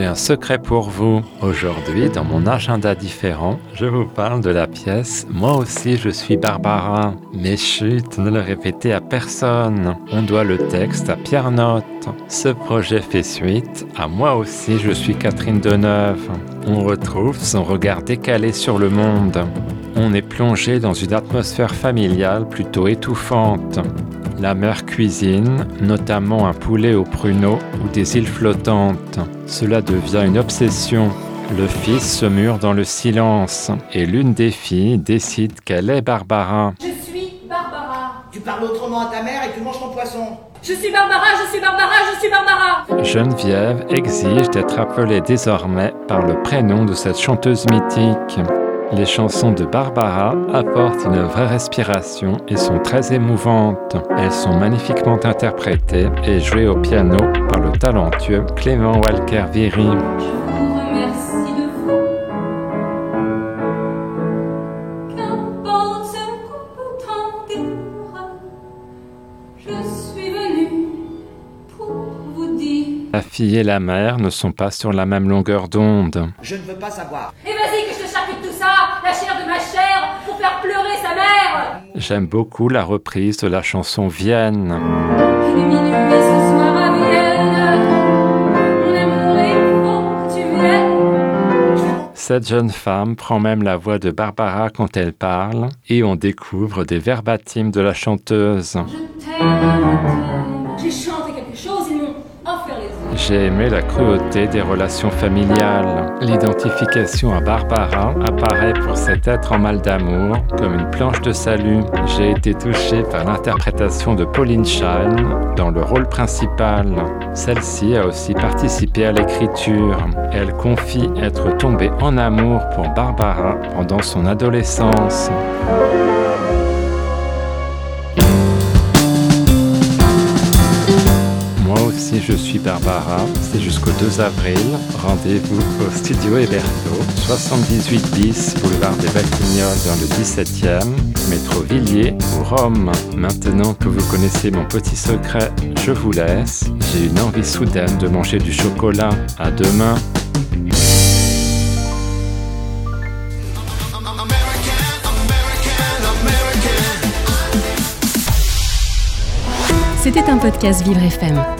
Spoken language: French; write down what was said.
J'ai un secret pour vous. Aujourd'hui, dans mon agenda différent, je vous parle de la pièce Moi aussi je suis Barbara. Mais chut, ne le répétez à personne. On doit le texte à Pierre Note. Ce projet fait suite à Moi aussi je suis Catherine Deneuve. On retrouve son regard décalé sur le monde. On est plongé dans une atmosphère familiale plutôt étouffante. La mère cuisine, notamment un poulet au pruneau ou des îles flottantes. Cela devient une obsession. Le fils se mure dans le silence et l'une des filles décide qu'elle est Barbara. Je suis Barbara. Tu parles autrement à ta mère et tu manges ton poisson. Je suis Barbara, je suis Barbara, je suis Barbara. Geneviève exige d'être appelée désormais par le prénom de cette chanteuse mythique. Les chansons de Barbara apportent une vraie respiration et sont très émouvantes. Elles sont magnifiquement interprétées et jouées au piano par le talentueux Clément Walker Viry. Je vous remercie La fille et la mère ne sont pas sur la même longueur d'onde. Je ne veux pas savoir. Et vas-y que je te charcute tout ça, la chair de ma chair, pour faire pleurer sa mère. J'aime beaucoup la reprise de la chanson Vienne. Cette jeune femme prend même la voix de Barbara quand elle parle et on découvre des verbatims de la chanteuse. Je J'ai aimé la cruauté des relations familiales. L'identification à Barbara apparaît pour cet être en mal d'amour comme une planche de salut. J'ai été touché par l'interprétation de Pauline Shine dans le rôle principal. Celle-ci a aussi participé à l'écriture. Elle confie être tombée en amour pour Barbara pendant son adolescence. Je suis Barbara, c'est jusqu'au 2 avril. Rendez-vous au studio Héberto, 78 bis, boulevard des Batignolles dans le 17e, métro Villiers ou Rome. Maintenant que vous connaissez mon petit secret, je vous laisse. J'ai une envie soudaine de manger du chocolat. À demain. C'était un podcast Vivre FM.